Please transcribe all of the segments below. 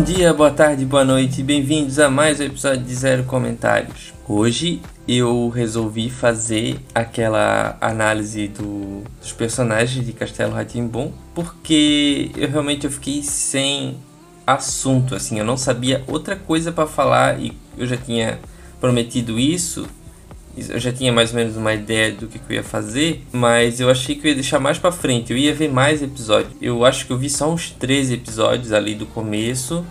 Bom dia, boa tarde, boa noite, bem-vindos a mais um episódio de Zero Comentários. Hoje eu resolvi fazer aquela análise do, dos personagens de Castelo Ratimbum porque eu realmente eu fiquei sem assunto, assim, eu não sabia outra coisa para falar e eu já tinha prometido isso eu já tinha mais ou menos uma ideia do que, que eu ia fazer, mas eu achei que eu ia deixar mais para frente. Eu ia ver mais episódios. Eu acho que eu vi só uns 13 episódios ali do começo,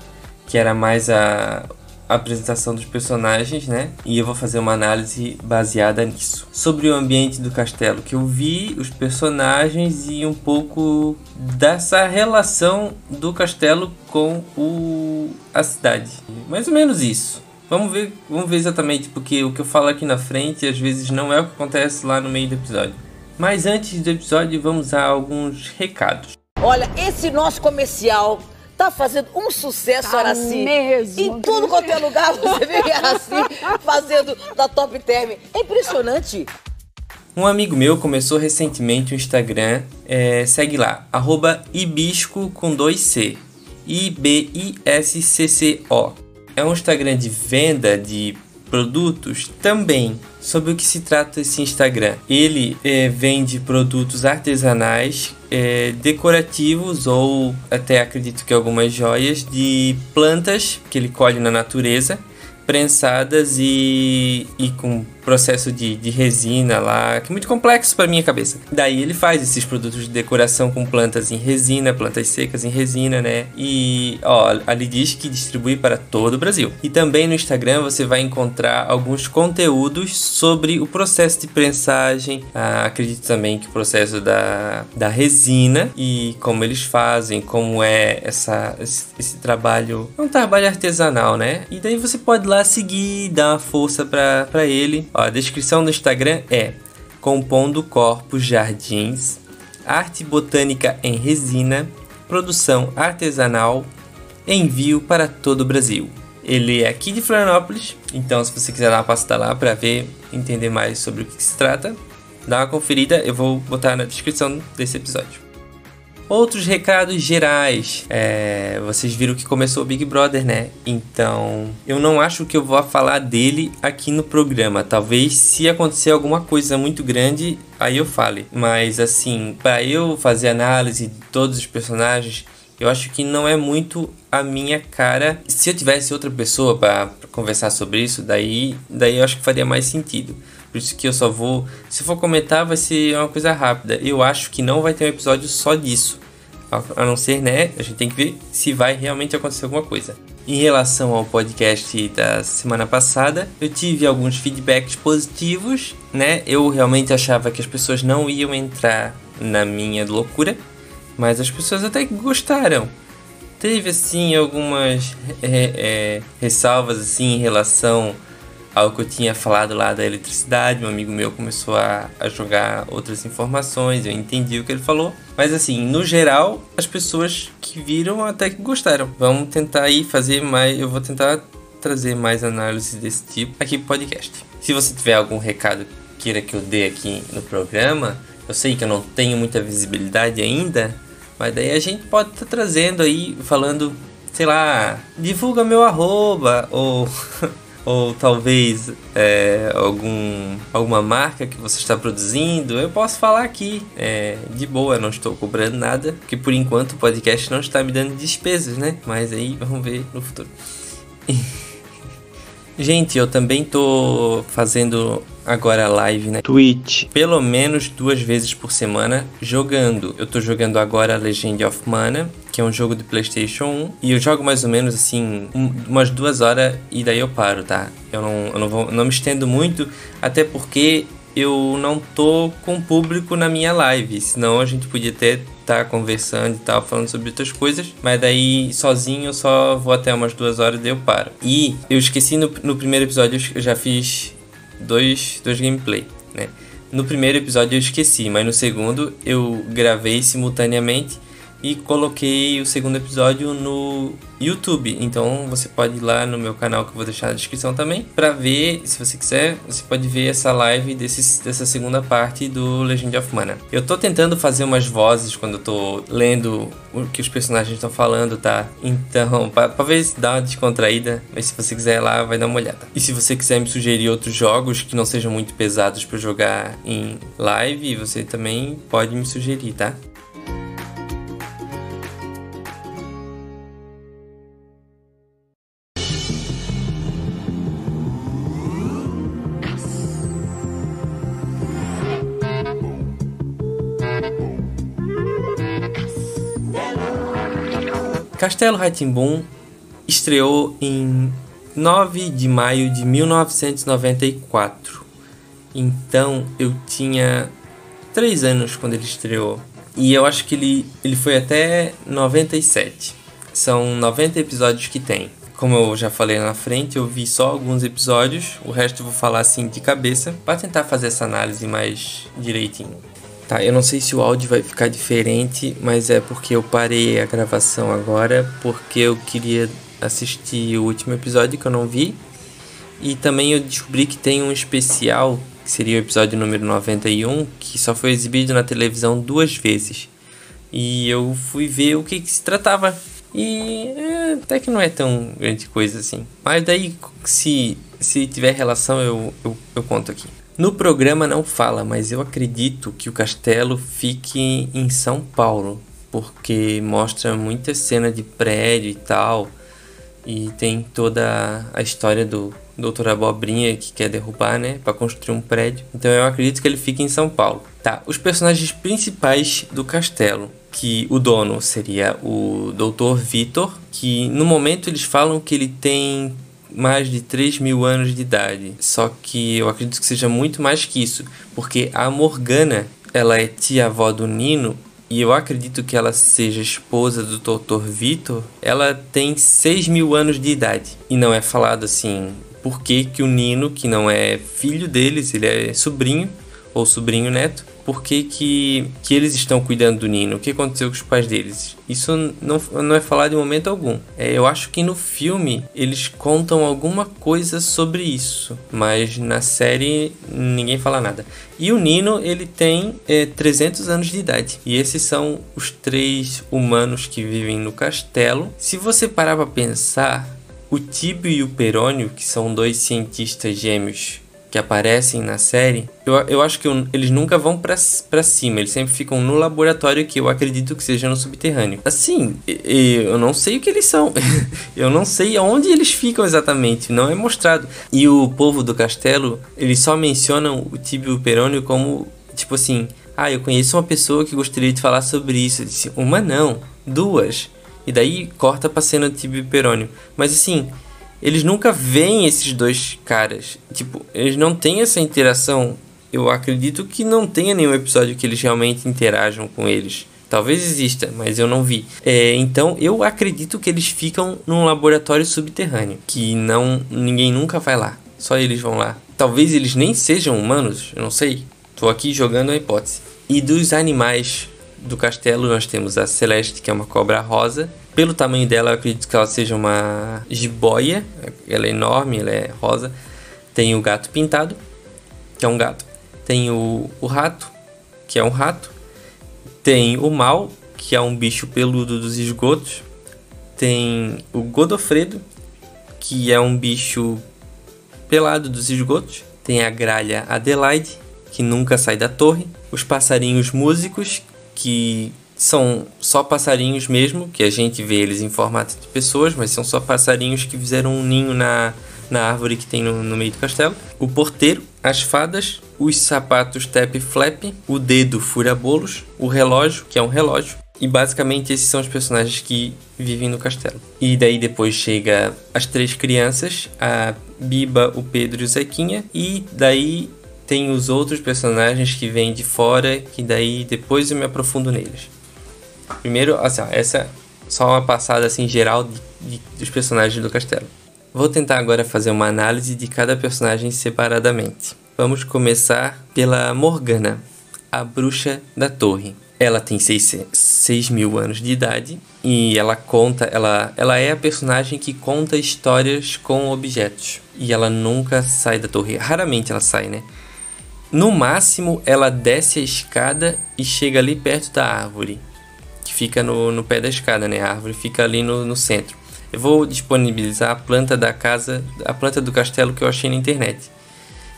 que era mais a, a apresentação dos personagens, né? E eu vou fazer uma análise baseada nisso. Sobre o ambiente do castelo que eu vi, os personagens e um pouco dessa relação do castelo com o a cidade. Mais ou menos isso. Vamos ver, vamos ver exatamente, porque o que eu falo aqui na frente às vezes não é o que acontece lá no meio do episódio. Mas antes do episódio, vamos a alguns recados. Olha, esse nosso comercial tá fazendo um sucesso, tá Araci. Mesmo. Em tudo quanto é lugar você vê Araci fazendo da Top Term. É impressionante. Um amigo meu começou recentemente o Instagram, é, segue lá, arroba ibisco com dois C, I-B-I-S-C-C-O é um Instagram de venda de produtos também. Sobre o que se trata esse Instagram? Ele é, vende produtos artesanais, é, decorativos ou até acredito que algumas joias de plantas que ele colhe na natureza, prensadas e, e com processo de, de resina lá, que é muito complexo para minha cabeça. Daí ele faz esses produtos de decoração com plantas em resina, plantas secas em resina, né? E ó, ali diz que distribui para todo o Brasil. E também no Instagram você vai encontrar alguns conteúdos sobre o processo de prensagem. Ah, acredito também que o processo da, da resina e como eles fazem, como é essa, esse, esse trabalho. É um trabalho artesanal, né? E daí você pode lá seguir, dar uma força para ele. Ó, a descrição do Instagram é Compondo Corpos Jardins, Arte Botânica em Resina, Produção Artesanal, Envio para todo o Brasil. Ele é aqui de Florianópolis, então se você quiser dar uma passada lá para ver, entender mais sobre o que se trata, dá uma conferida, eu vou botar na descrição desse episódio. Outros recados gerais. É, vocês viram que começou o Big Brother, né? Então, eu não acho que eu vou falar dele aqui no programa. Talvez se acontecer alguma coisa muito grande, aí eu fale. Mas assim, para eu fazer análise de todos os personagens, eu acho que não é muito a minha cara. Se eu tivesse outra pessoa para conversar sobre isso, daí, daí eu acho que faria mais sentido. Por isso que eu só vou. Se for comentar, vai ser uma coisa rápida. Eu acho que não vai ter um episódio só disso. A não ser, né? A gente tem que ver se vai realmente acontecer alguma coisa. Em relação ao podcast da semana passada, eu tive alguns feedbacks positivos, né? Eu realmente achava que as pessoas não iam entrar na minha loucura, mas as pessoas até que gostaram. Teve assim algumas é, é, ressalvas assim em relação ao que eu tinha falado lá da eletricidade. Um amigo meu começou a, a jogar outras informações, eu entendi o que ele falou. Mas assim, no geral, as pessoas que viram até que gostaram. Vamos tentar aí fazer mais. Eu vou tentar trazer mais análises desse tipo aqui pro podcast. Se você tiver algum recado queira que eu dê aqui no programa, eu sei que eu não tenho muita visibilidade ainda, mas daí a gente pode estar tá trazendo aí, falando, sei lá, divulga meu arroba, ou ou talvez é, algum, alguma marca que você está produzindo, eu posso falar aqui é, de boa, não estou cobrando nada, porque por enquanto o podcast não está me dando despesas, né? Mas aí vamos ver no futuro. Gente, eu também tô fazendo agora live na Twitch, pelo menos duas vezes por semana jogando. Eu tô jogando agora Legend of Mana, que é um jogo de PlayStation 1, e eu jogo mais ou menos assim um, umas duas horas e daí eu paro, tá? Eu não, eu não, vou, não me estendo muito, até porque eu não tô com público na minha live, senão a gente podia estar tá conversando e tal, falando sobre outras coisas, mas daí sozinho eu só vou até umas duas horas e eu paro. E eu esqueci no, no primeiro episódio, eu já fiz dois, dois gameplay, né? No primeiro episódio eu esqueci, mas no segundo eu gravei simultaneamente e coloquei o segundo episódio no YouTube. Então você pode ir lá no meu canal que eu vou deixar na descrição também para ver, se você quiser, você pode ver essa live desse, dessa segunda parte do Legend of Mana. Eu tô tentando fazer umas vozes quando eu tô lendo o que os personagens estão falando, tá? Então, ver se dá uma descontraída, mas se você quiser ir lá, vai dar uma olhada. E se você quiser me sugerir outros jogos que não sejam muito pesados para jogar em live, você também pode me sugerir, tá? Castelo Ratimbun estreou em 9 de maio de 1994. Então eu tinha 3 anos quando ele estreou. E eu acho que ele, ele foi até 97. São 90 episódios que tem. Como eu já falei na frente, eu vi só alguns episódios, o resto eu vou falar assim de cabeça, para tentar fazer essa análise mais direitinho. Tá, eu não sei se o áudio vai ficar diferente, mas é porque eu parei a gravação agora, porque eu queria assistir o último episódio que eu não vi. E também eu descobri que tem um especial, que seria o episódio número 91, que só foi exibido na televisão duas vezes. E eu fui ver o que, que se tratava. E é, até que não é tão grande coisa assim. Mas daí, se, se tiver relação, eu, eu, eu conto aqui. No programa não fala, mas eu acredito que o castelo fique em São Paulo, porque mostra muita cena de prédio e tal, e tem toda a história do Doutor Abobrinha que quer derrubar, né, para construir um prédio. Então eu acredito que ele fique em São Paulo. Tá, os personagens principais do castelo, que o dono seria o Doutor Vitor, que no momento eles falam que ele tem mais de 3 mil anos de idade. Só que eu acredito que seja muito mais que isso, porque a Morgana ela é tia-avó do Nino e eu acredito que ela seja esposa do Dr. Vitor. Ela tem 6 mil anos de idade e não é falado assim por que, que o Nino, que não é filho deles, ele é sobrinho ou sobrinho neto, por que, que, que eles estão cuidando do Nino, o que aconteceu com os pais deles. Isso não, não é falado em momento algum. É, eu acho que no filme eles contam alguma coisa sobre isso, mas na série ninguém fala nada. E o Nino, ele tem é, 300 anos de idade. E esses são os três humanos que vivem no castelo. Se você parar para pensar, o Tibio e o Perônio, que são dois cientistas gêmeos que aparecem na série, eu, eu acho que eu, eles nunca vão para cima, eles sempre ficam no laboratório que eu acredito que seja no subterrâneo. Assim, eu não sei o que eles são, eu não sei onde eles ficam exatamente, não é mostrado. E o povo do castelo, eles só mencionam o Tibio Perônio como, tipo assim, ah, eu conheço uma pessoa que gostaria de falar sobre isso. Disse, uma não, duas. E daí corta pra cena do Tibio Perônio. Mas assim, eles nunca veem esses dois caras. Tipo, eles não têm essa interação. Eu acredito que não tenha nenhum episódio que eles realmente interajam com eles. Talvez exista, mas eu não vi. É, então eu acredito que eles ficam num laboratório subterrâneo, que não ninguém nunca vai lá. Só eles vão lá. Talvez eles nem sejam humanos, eu não sei. Tô aqui jogando a hipótese. E dos animais do castelo nós temos a Celeste, que é uma cobra rosa, pelo tamanho dela, eu acredito que ela seja uma jiboia. Ela é enorme, ela é rosa. Tem o gato pintado, que é um gato. Tem o, o rato, que é um rato. Tem o mal, que é um bicho peludo dos esgotos. Tem o Godofredo, que é um bicho pelado dos esgotos. Tem a gralha Adelaide, que nunca sai da torre. Os passarinhos músicos, que são só passarinhos mesmo, que a gente vê eles em formato de pessoas, mas são só passarinhos que fizeram um ninho na, na árvore que tem no, no meio do castelo. O porteiro, as fadas, os sapatos tap flap, o dedo fura-bolos, o relógio, que é um relógio. E basicamente esses são os personagens que vivem no castelo. E daí depois chega as três crianças, a Biba, o Pedro e o Zequinha. E daí tem os outros personagens que vêm de fora, que daí depois eu me aprofundo neles. Primeiro, assim, essa é só uma passada assim geral de, de, dos personagens do castelo. Vou tentar agora fazer uma análise de cada personagem separadamente. Vamos começar pela Morgana, a bruxa da torre. Ela tem 6, 6 mil anos de idade e ela conta, ela, ela é a personagem que conta histórias com objetos. E ela nunca sai da torre. Raramente ela sai, né? No máximo, ela desce a escada e chega ali perto da árvore. Que fica no, no pé da escada, né? A árvore fica ali no, no centro. Eu vou disponibilizar a planta da casa, a planta do castelo que eu achei na internet.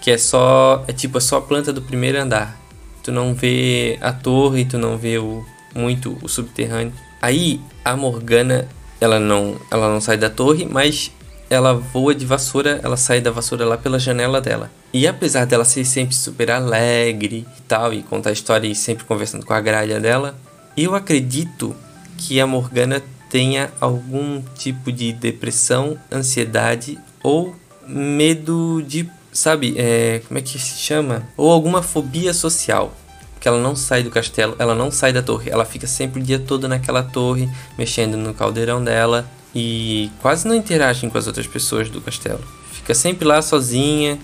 Que é só, é tipo, é só a planta do primeiro andar. Tu não vê a torre, tu não vê o, muito o subterrâneo. Aí a Morgana, ela não, ela não sai da torre, mas ela voa de vassoura, ela sai da vassoura lá pela janela dela. E apesar dela ser sempre super alegre e tal, e contar a história e sempre conversando com a gralha dela, eu acredito que a Morgana tenha algum tipo de depressão, ansiedade ou medo de, sabe, é, como é que se chama? Ou alguma fobia social. Que ela não sai do castelo, ela não sai da torre, ela fica sempre o dia todo naquela torre, mexendo no caldeirão dela e quase não interage com as outras pessoas do castelo. Fica sempre lá sozinha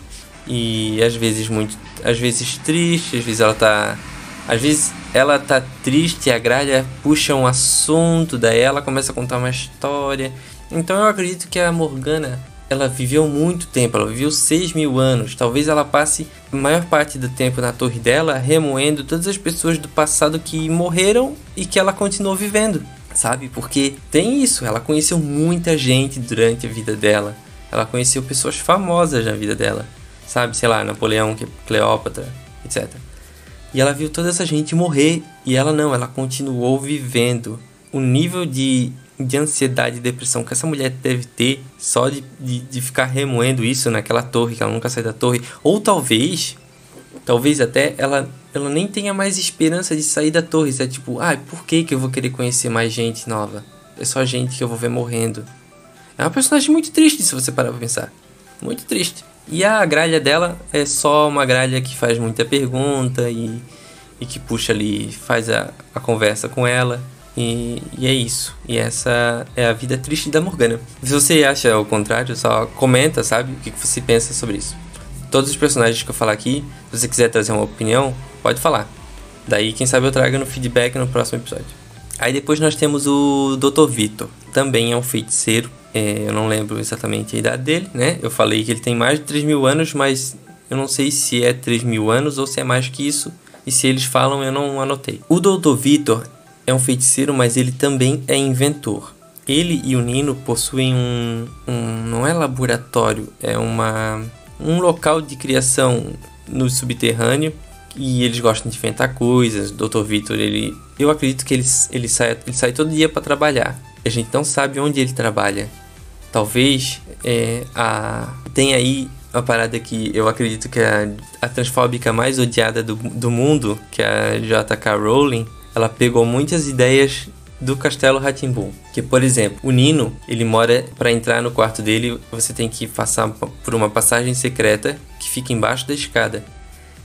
e às vezes muito, às vezes triste, às vezes ela tá às vezes ela tá triste, a gralha puxa um assunto, daí ela começa a contar uma história. Então eu acredito que a Morgana ela viveu muito tempo, ela viveu 6 mil anos. Talvez ela passe a maior parte do tempo na torre dela remoendo todas as pessoas do passado que morreram e que ela continuou vivendo, sabe? Porque tem isso, ela conheceu muita gente durante a vida dela. Ela conheceu pessoas famosas na vida dela, sabe? Sei lá, Napoleão, Cleópatra, etc. E ela viu toda essa gente morrer e ela não, ela continuou vivendo. O nível de, de ansiedade e depressão que essa mulher deve ter só de, de, de ficar remoendo isso naquela torre, que ela nunca sai da torre. Ou talvez, talvez até ela, ela nem tenha mais esperança de sair da torre. É tipo, ah, por que, que eu vou querer conhecer mais gente nova? É só gente que eu vou ver morrendo. É uma personagem muito triste se você parar pra pensar. Muito triste. E a gralha dela é só uma gralha que faz muita pergunta e, e que puxa ali, faz a, a conversa com ela. E, e, é isso. E essa é a vida triste da Morgana. Se você acha o contrário, só comenta, sabe? O que você pensa sobre isso. Todos os personagens que eu falar aqui, se você quiser trazer uma opinião, pode falar. Daí, quem sabe eu traga no feedback no próximo episódio. Aí depois nós temos o Dr. Vitor. Também é um feiticeiro é, eu não lembro exatamente a idade dele, né? Eu falei que ele tem mais de 3 mil anos, mas eu não sei se é 3 mil anos ou se é mais que isso. E se eles falam, eu não anotei. O Dr. Vitor é um feiticeiro, mas ele também é inventor. Ele e o Nino possuem um, um não é laboratório, é uma um local de criação no subterrâneo e eles gostam de inventar coisas. Dr. Vitor, ele, eu acredito que ele, ele sai, ele sai todo dia para trabalhar. A gente não sabe onde ele trabalha. Talvez é, a, tem aí uma parada que eu acredito que é a, a transfóbica mais odiada do, do mundo, que é a J.K. Rowling, ela pegou muitas ideias do Castelo Ratimbun. Que, por exemplo, o Nino, ele mora para entrar no quarto dele, você tem que passar por uma passagem secreta que fica embaixo da escada.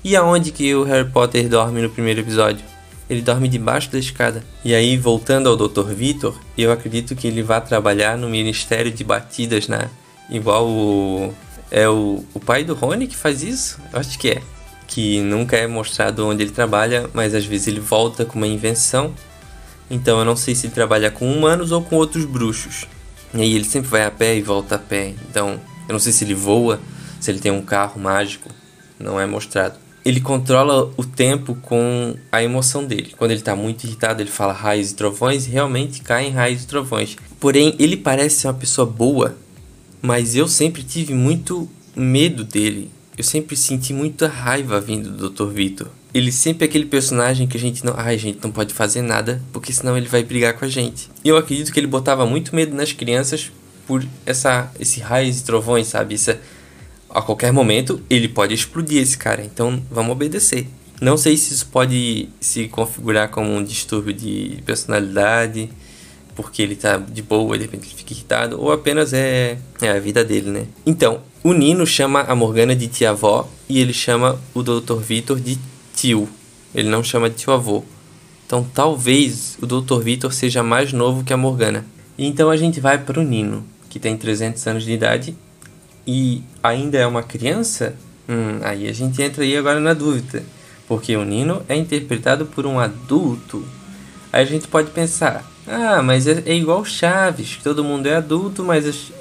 E aonde que o Harry Potter dorme no primeiro episódio? ele dorme debaixo da escada. E aí, voltando ao Dr. Vitor, eu acredito que ele vai trabalhar no Ministério de Batidas, né? Igual o. É o, o pai do Rony que faz isso? Eu acho que é. Que nunca é mostrado onde ele trabalha, mas às vezes ele volta com uma invenção. Então eu não sei se ele trabalha com humanos ou com outros bruxos. E aí ele sempre vai a pé e volta a pé. Então eu não sei se ele voa, se ele tem um carro mágico. Não é mostrado ele controla o tempo com a emoção dele. Quando ele está muito irritado, ele fala raios e trovões e realmente cai em raios e trovões. Porém, ele parece ser uma pessoa boa, mas eu sempre tive muito medo dele. Eu sempre senti muita raiva vindo do Dr. Vitor. Ele sempre é aquele personagem que a gente não. Ai, gente, não pode fazer nada, porque senão ele vai brigar com a gente. E eu acredito que ele botava muito medo nas crianças por essa, esse raios e trovões, sabe? Essa a qualquer momento ele pode explodir esse cara, então vamos obedecer. Não sei se isso pode se configurar como um distúrbio de personalidade, porque ele tá de boa, de repente ele fica irritado, ou apenas é, é a vida dele, né? Então, o Nino chama a Morgana de tia-avó e ele chama o Dr. Vitor de tio. Ele não chama de tio-avô. Então, talvez o Dr. Vitor seja mais novo que a Morgana. Então a gente vai para o Nino, que tem 300 anos de idade e ainda é uma criança, hum, aí a gente entra aí agora na dúvida. porque o Nino é interpretado por um adulto. Aí a gente pode pensar, ah, mas é, é igual Chaves, todo mundo é adulto, mas as,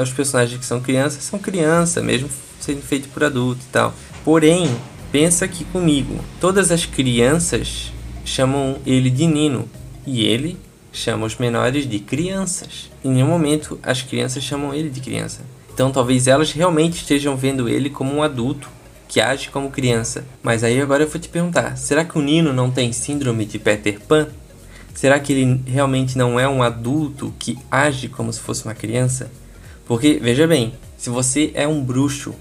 os personagens que são crianças são criança, mesmo sendo feito por adulto e tal. Porém, pensa aqui comigo, todas as crianças chamam ele de Nino e ele chama os menores de crianças. Em nenhum momento as crianças chamam ele de criança. Então talvez elas realmente estejam vendo ele como um adulto que age como criança. Mas aí agora eu vou te perguntar: será que o Nino não tem síndrome de Peter Pan? Será que ele realmente não é um adulto que age como se fosse uma criança? Porque, veja bem, se você é um bruxo,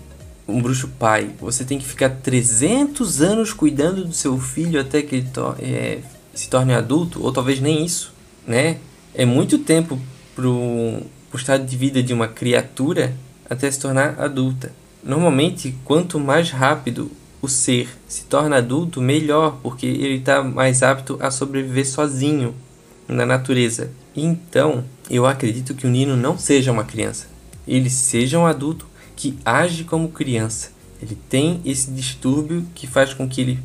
um bruxo pai, você tem que ficar 300 anos cuidando do seu filho até que ele to é, se torne adulto, ou talvez nem isso, né? É muito tempo pro, pro estado de vida de uma criatura até se tornar adulta. Normalmente, quanto mais rápido o ser se torna adulto, melhor, porque ele está mais apto a sobreviver sozinho na natureza. Então, eu acredito que o Nino não seja uma criança. Ele seja um adulto que age como criança. Ele tem esse distúrbio que faz com que ele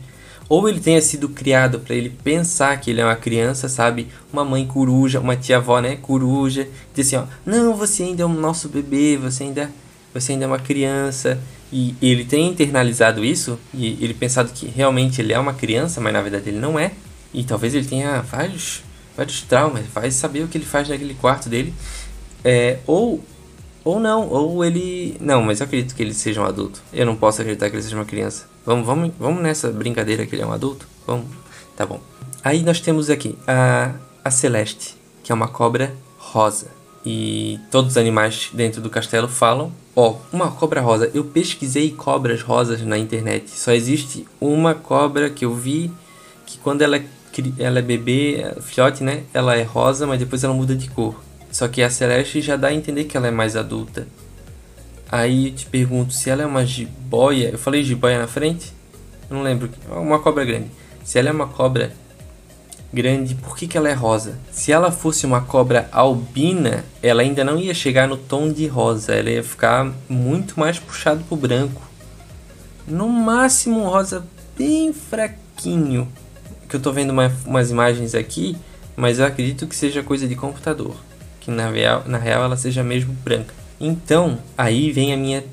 ou ele tenha sido criado para ele pensar que ele é uma criança, sabe? Uma mãe coruja, uma tia-avó, né, coruja, diz assim, ó, não, você ainda é o nosso bebê, você ainda você ainda é uma criança. E ele tem internalizado isso, e ele pensado que realmente ele é uma criança, mas na verdade ele não é. E talvez ele tenha vários, vários traumas, vai saber o que ele faz naquele quarto dele. É, ou, ou não, ou ele. Não, mas eu acredito que ele seja um adulto. Eu não posso acreditar que ele seja uma criança. Vamos, vamos, vamos nessa brincadeira que ele é um adulto? Vamos. Tá bom. Aí nós temos aqui a, a Celeste, que é uma cobra rosa e todos os animais dentro do castelo falam. Ó, oh, uma cobra rosa. Eu pesquisei cobras rosas na internet. Só existe uma cobra que eu vi que quando ela é, ela é bebê, é filhote, né? Ela é rosa, mas depois ela muda de cor. Só que a Celeste já dá a entender que ela é mais adulta. Aí te pergunto se ela é uma jiboia. Eu falei jiboia na frente? Eu não lembro. Uma cobra grande. Se ela é uma cobra grande, por que, que ela é rosa? Se ela fosse uma cobra albina, ela ainda não ia chegar no tom de rosa, ela ia ficar muito mais puxado pro branco. No máximo um rosa bem fraquinho. Que eu tô vendo uma, umas imagens aqui, mas eu acredito que seja coisa de computador. Que na real, na real ela seja mesmo branca. Então, aí vem a minha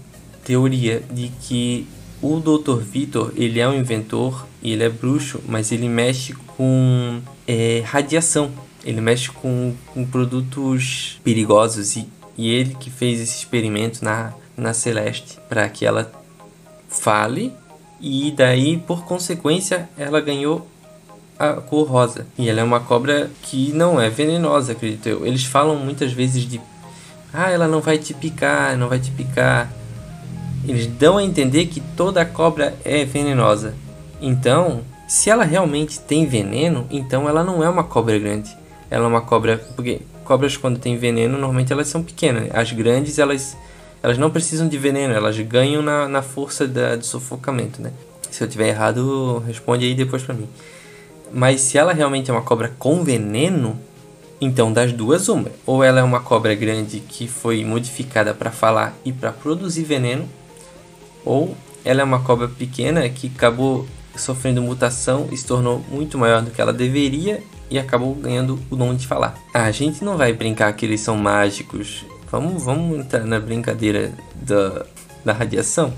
teoria de que o Dr. Vitor, ele é um inventor ele é bruxo, mas ele mexe com é, radiação. Ele mexe com, com produtos perigosos e, e ele que fez esse experimento na, na Celeste para que ela fale e daí por consequência ela ganhou a cor rosa. E ela é uma cobra que não é venenosa, acredito eu. Eles falam muitas vezes de ah, ela não vai te picar, não vai te picar. Eles dão a entender que toda cobra é venenosa. Então, se ela realmente tem veneno, então ela não é uma cobra grande. Ela é uma cobra. Porque cobras, quando tem veneno, normalmente elas são pequenas. As grandes, elas, elas não precisam de veneno, elas ganham na, na força da, do sufocamento, né? Se eu tiver errado, responde aí depois pra mim. Mas se ela realmente é uma cobra com veneno, então das duas uma. Ou ela é uma cobra grande que foi modificada para falar e para produzir veneno, ou ela é uma cobra pequena que acabou sofrendo mutação e se tornou muito maior do que ela deveria e acabou ganhando o dom de falar. A gente não vai brincar que eles são mágicos. Vamos, vamos entrar na brincadeira da, da radiação.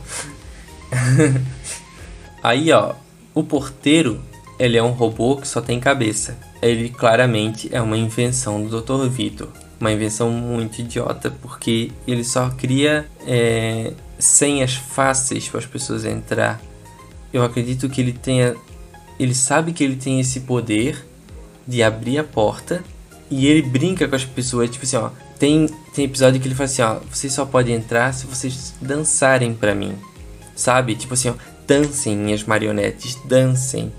Aí, ó, o porteiro, ele é um robô que só tem cabeça. Ele claramente é uma invenção do Dr. Vitor. Uma invenção muito idiota, porque ele só cria é, senhas fáceis para as pessoas entrar. Eu acredito que ele tenha. Ele sabe que ele tem esse poder de abrir a porta e ele brinca com as pessoas. Tipo assim, ó. Tem, tem episódio que ele fala assim, ó. Vocês só podem entrar se vocês dançarem para mim. Sabe? Tipo assim, ó. Dancem, minhas marionetes, dancem.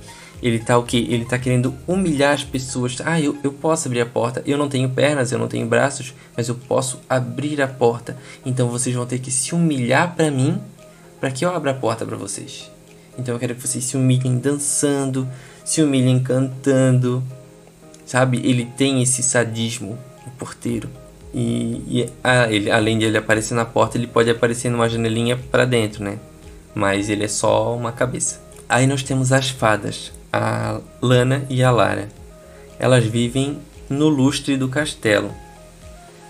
Ele tá o que? Ele tá querendo humilhar as pessoas. Ah, eu, eu posso abrir a porta. Eu não tenho pernas, eu não tenho braços, mas eu posso abrir a porta. Então vocês vão ter que se humilhar para mim, para que eu abra a porta para vocês. Então eu quero que vocês se humilhem dançando, se humilhem cantando. Sabe? Ele tem esse sadismo, o porteiro. E, e ah, ele, além de ele aparecer na porta, ele pode aparecer numa janelinha para dentro, né? Mas ele é só uma cabeça. Aí nós temos as fadas, a Lana e a Lara. Elas vivem no lustre do castelo.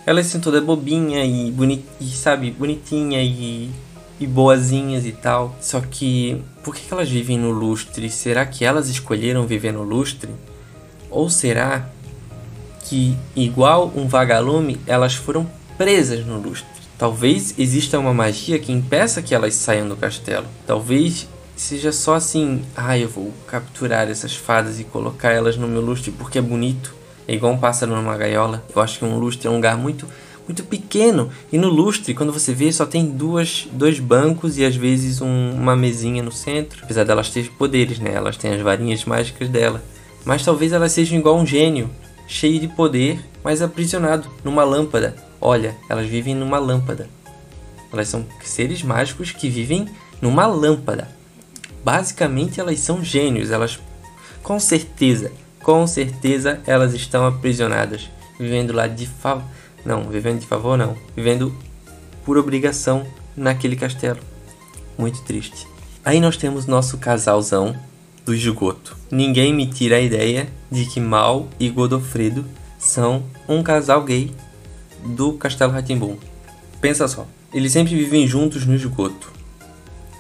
Elas são toda bobinha e, boni e sabe, bonitinha e, e boazinhas e tal. Só que por que elas vivem no lustre? Será que elas escolheram viver no lustre? Ou será que, igual um vagalume, elas foram presas no lustre? Talvez exista uma magia que impeça que elas saiam do castelo. Talvez seja só assim, ah, eu vou capturar essas fadas e colocar elas no meu lustre porque é bonito. É igual um pássaro numa gaiola. Eu acho que um lustre é um lugar muito muito pequeno. E no lustre, quando você vê, só tem duas, dois bancos e às vezes um, uma mesinha no centro. Apesar delas terem poderes, né? Elas têm as varinhas mágicas dela. Mas talvez elas sejam igual um gênio, cheio de poder, mas aprisionado numa lâmpada. Olha, elas vivem numa lâmpada. Elas são seres mágicos que vivem numa lâmpada. Basicamente, elas são gênios. Elas, com certeza, com certeza, elas estão aprisionadas, vivendo lá de favor. Não, vivendo de favor, não. Vivendo por obrigação naquele castelo. Muito triste. Aí nós temos nosso casalzão do esgoto. Ninguém me tira a ideia de que Mal e Godofredo são um casal gay do Castelo Ratimbum. Pensa só, eles sempre vivem juntos no esgoto.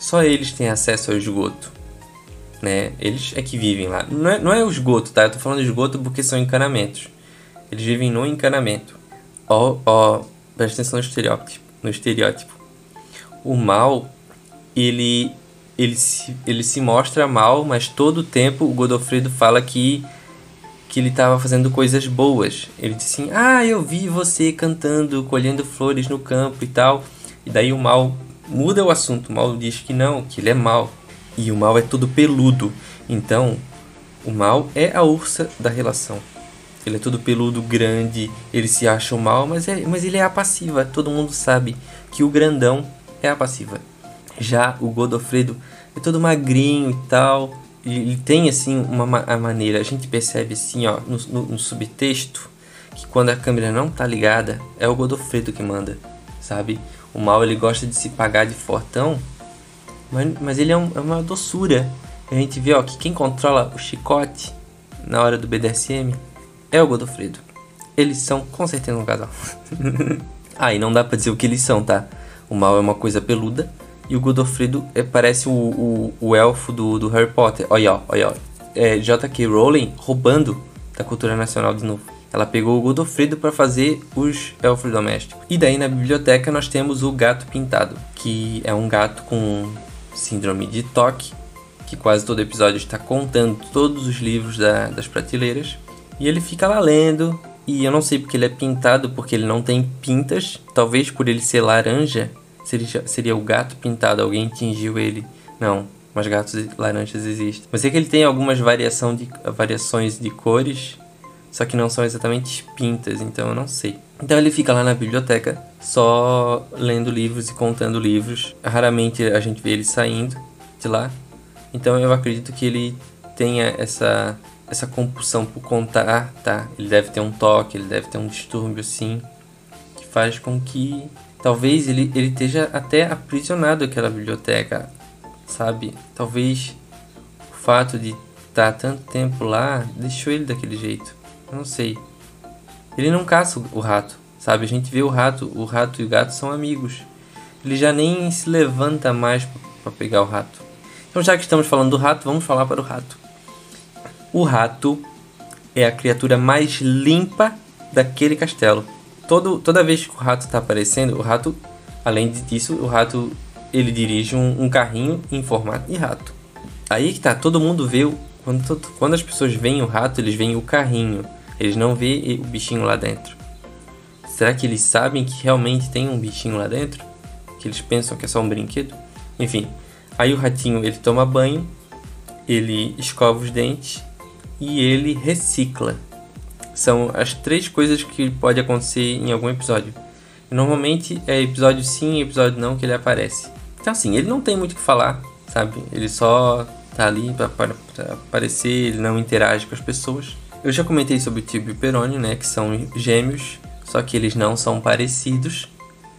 Só eles têm acesso ao esgoto. Né? Eles é que vivem lá. Não é, não é o esgoto, tá? Eu tô falando esgoto porque são encanamentos. Eles vivem no encanamento. Ó, ó, presta atenção no estereótipo. No estereótipo. O mal, ele ele se, ele se mostra mal, mas todo o tempo o Godofredo fala que que ele estava fazendo coisas boas. Ele disse assim: "Ah, eu vi você cantando, colhendo flores no campo e tal". E daí o mal muda o assunto. O mal diz que não, que ele é mal. E o mal é todo peludo. Então, o mal é a ursa da relação. Ele é todo peludo, grande, ele se acha o mal, mas, é, mas ele é a passiva. Todo mundo sabe que o grandão é a passiva. Já o Godofredo é todo magrinho e tal. Ele tem assim uma a maneira, a gente percebe assim, ó, no, no, no, subtexto, que quando a câmera não tá ligada, é o Godofredo que manda, sabe? O mal ele gosta de se pagar de fortão, mas, mas ele é, um, é uma doçura. A gente vê ó, que quem controla o chicote na hora do BDSM é o Godofredo. Eles são com certeza um casal. ah, não dá pra dizer o que eles são, tá? O mal é uma coisa peluda e o Godofredo é, parece o, o, o, elfo do, do Harry Potter. Olha, olha, é, J.K. Rowling roubando da cultura nacional de novo. Ela pegou o Godofredo para fazer os elfos domésticos. E daí na biblioteca nós temos o gato pintado, que é um gato com síndrome de toque, que quase todo episódio está contando todos os livros da, das prateleiras. E ele fica lá lendo, e eu não sei porque ele é pintado, porque ele não tem pintas. Talvez por ele ser laranja, seria, seria o gato pintado, alguém tingiu ele. Não, mas gatos laranjas existem. Mas sei que ele tem algumas variação de, variações de cores, só que não são exatamente pintas, então eu não sei. Então ele fica lá na biblioteca, só lendo livros e contando livros. Raramente a gente vê ele saindo de lá. Então eu acredito que ele tenha essa essa compulsão por contar, tá? Ele deve ter um toque, ele deve ter um distúrbio assim, que faz com que Talvez ele, ele esteja até aprisionado àquela biblioteca, sabe? Talvez o fato de estar tanto tempo lá deixou ele daquele jeito. Não sei. Ele não caça o rato, sabe? A gente vê o rato, o rato e o gato são amigos. Ele já nem se levanta mais para pegar o rato. Então, já que estamos falando do rato, vamos falar para o rato. O rato é a criatura mais limpa daquele castelo todo, toda vez que o rato está aparecendo, o rato, além disso, o rato ele dirige um, um, carrinho em formato de rato. Aí que tá, todo mundo vê, quando, quando as pessoas veem o rato, eles veem o carrinho, eles não vê o bichinho lá dentro. Será que eles sabem que realmente tem um bichinho lá dentro? Que eles pensam que é só um brinquedo? Enfim, aí o ratinho ele toma banho, ele escova os dentes e ele recicla. São as três coisas que pode acontecer em algum episódio. Normalmente é episódio sim e episódio não que ele aparece. Então assim, ele não tem muito o que falar, sabe? Ele só tá ali pra aparecer, ele não interage com as pessoas. Eu já comentei sobre o Tibio e Perônio, né? Que são gêmeos, só que eles não são parecidos.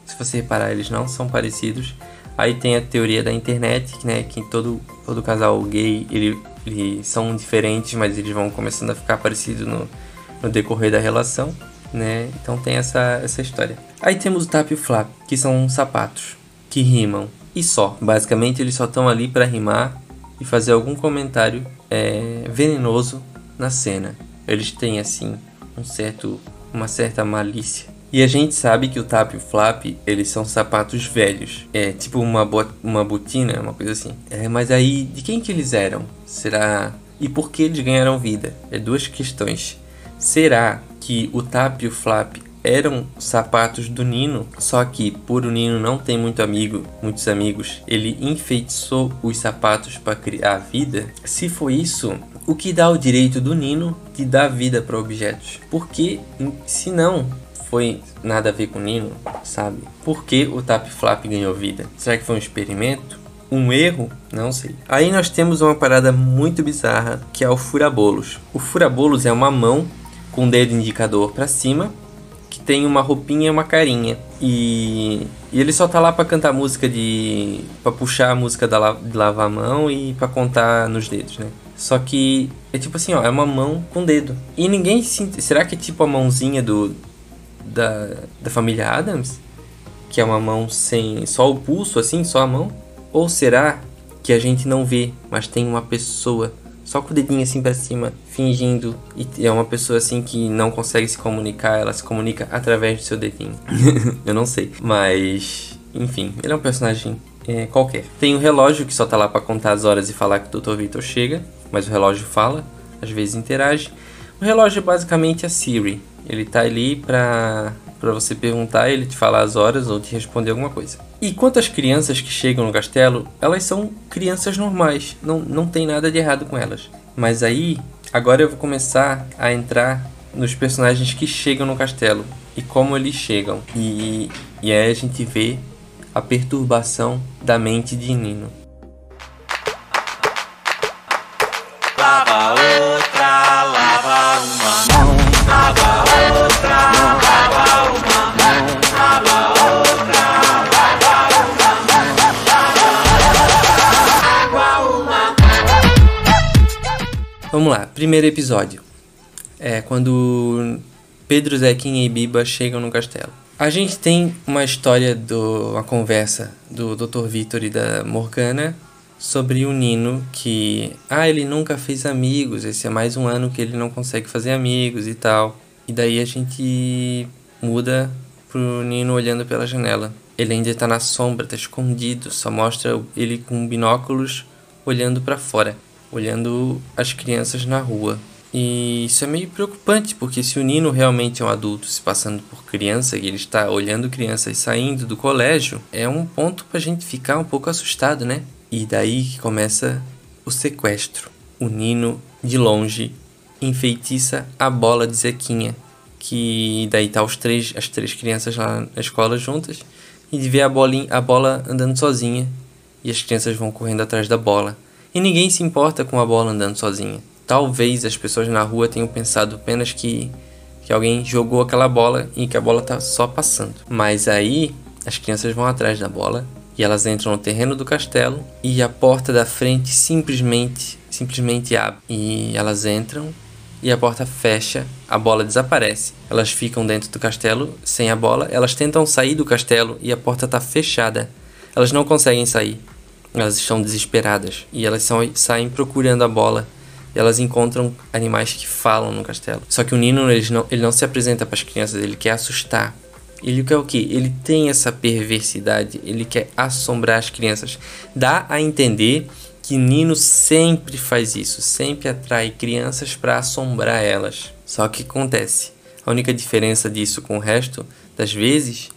Se você reparar, eles não são parecidos. Aí tem a teoria da internet, né, que todo, todo casal gay, ele, eles são diferentes, mas eles vão começando a ficar parecidos no, no decorrer da relação, né? Então tem essa, essa história. Aí temos o tap e o flap, que são sapatos que rimam e só. Basicamente eles só estão ali para rimar e fazer algum comentário é, venenoso na cena. Eles têm assim um certo, uma certa malícia e a gente sabe que o tap e o flap, eles são sapatos velhos. É tipo uma, bot uma botina, uma coisa assim. É, mas aí, de quem que eles eram? Será... E por que eles ganharam vida? É duas questões. Será que o tap e o flap eram sapatos do Nino, só que por o Nino não ter muito amigo, muitos amigos, ele enfeitiçou os sapatos para criar vida? Se foi isso, o que dá o direito do Nino de dar vida para objetos? Porque se não, foi nada a ver com o Nino, sabe? Por que o Tap Flap ganhou vida? Será que foi um experimento? Um erro? Não sei. Aí nós temos uma parada muito bizarra que é o furabolos. O furabolos é uma mão com o dedo indicador para cima tem uma roupinha e uma carinha. E, e ele só tá lá para cantar música de. para puxar a música da, de lavar a mão e para contar nos dedos, né? Só que é tipo assim, ó, é uma mão com dedo. E ninguém se. Será que é tipo a mãozinha do, da, da família Adams, que é uma mão sem só o pulso, assim, só a mão? Ou será que a gente não vê, mas tem uma pessoa só com o dedinho assim para cima, fingindo, e é uma pessoa assim que não consegue se comunicar, ela se comunica através do seu dedinho. Eu não sei, mas enfim, ele é um personagem é, qualquer. Tem um relógio que só tá lá para contar as horas e falar que o Dr. Victor chega, mas o relógio fala, às vezes interage. O relógio é basicamente a Siri. Ele tá ali para para você perguntar, ele te falar as horas ou te responder alguma coisa. E quanto às crianças que chegam no castelo, elas são crianças normais, não, não tem nada de errado com elas. Mas aí, agora eu vou começar a entrar nos personagens que chegam no castelo e como eles chegam. E, e aí a gente vê a perturbação da mente de Nino. Vamos lá, primeiro episódio. É quando Pedro, Zequinha e Biba chegam no castelo. A gente tem uma história, do, uma conversa do Dr. Vitor e da Morgana sobre o Nino que ah, ele nunca fez amigos, esse é mais um ano que ele não consegue fazer amigos e tal. E daí a gente muda pro Nino olhando pela janela. Ele ainda está na sombra, está escondido, só mostra ele com binóculos olhando para fora, olhando as crianças na rua. E isso é meio preocupante, porque se o Nino realmente é um adulto se passando por criança e ele está olhando crianças saindo do colégio, é um ponto para a gente ficar um pouco assustado, né? E daí que começa o sequestro. O Nino, de longe, enfeitiça a bola de Zequinha. Que daí tá os três, as três crianças lá na escola juntas. E ver a, bolinha, a bola andando sozinha. E as crianças vão correndo atrás da bola. E ninguém se importa com a bola andando sozinha. Talvez as pessoas na rua tenham pensado apenas que, que alguém jogou aquela bola e que a bola tá só passando. Mas aí as crianças vão atrás da bola e elas entram no terreno do castelo e a porta da frente simplesmente simplesmente abre e elas entram e a porta fecha, a bola desaparece. Elas ficam dentro do castelo sem a bola, elas tentam sair do castelo e a porta está fechada. Elas não conseguem sair. Elas estão desesperadas e elas são, saem procurando a bola. Elas encontram animais que falam no castelo. Só que o Nino ele não, ele não se apresenta para as crianças, ele quer assustar. Ele quer o que? Ele tem essa perversidade, ele quer assombrar as crianças. Dá a entender que Nino sempre faz isso, sempre atrai crianças para assombrar elas. Só que acontece, a única diferença disso com o resto das vezes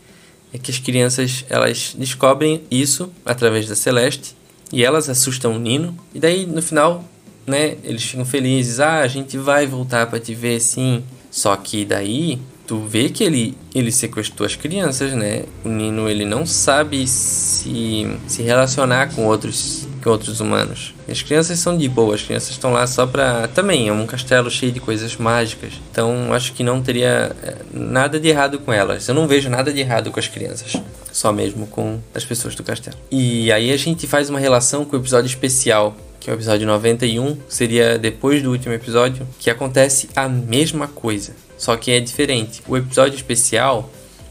é que as crianças elas descobrem isso através da Celeste e elas assustam o Nino e daí no final, né, eles ficam felizes, ah, a gente vai voltar para te ver sim. Só que daí tu vê que ele, ele sequestrou as crianças, né? O Nino ele não sabe se, se relacionar com outros com outros humanos. As crianças são de boa, as crianças estão lá só pra. Também é um castelo cheio de coisas mágicas. Então acho que não teria eh, nada de errado com elas. Eu não vejo nada de errado com as crianças. Só mesmo com as pessoas do castelo. E aí a gente faz uma relação com o episódio especial que é o episódio 91, seria depois do último episódio, que acontece a mesma coisa, só que é diferente. O episódio especial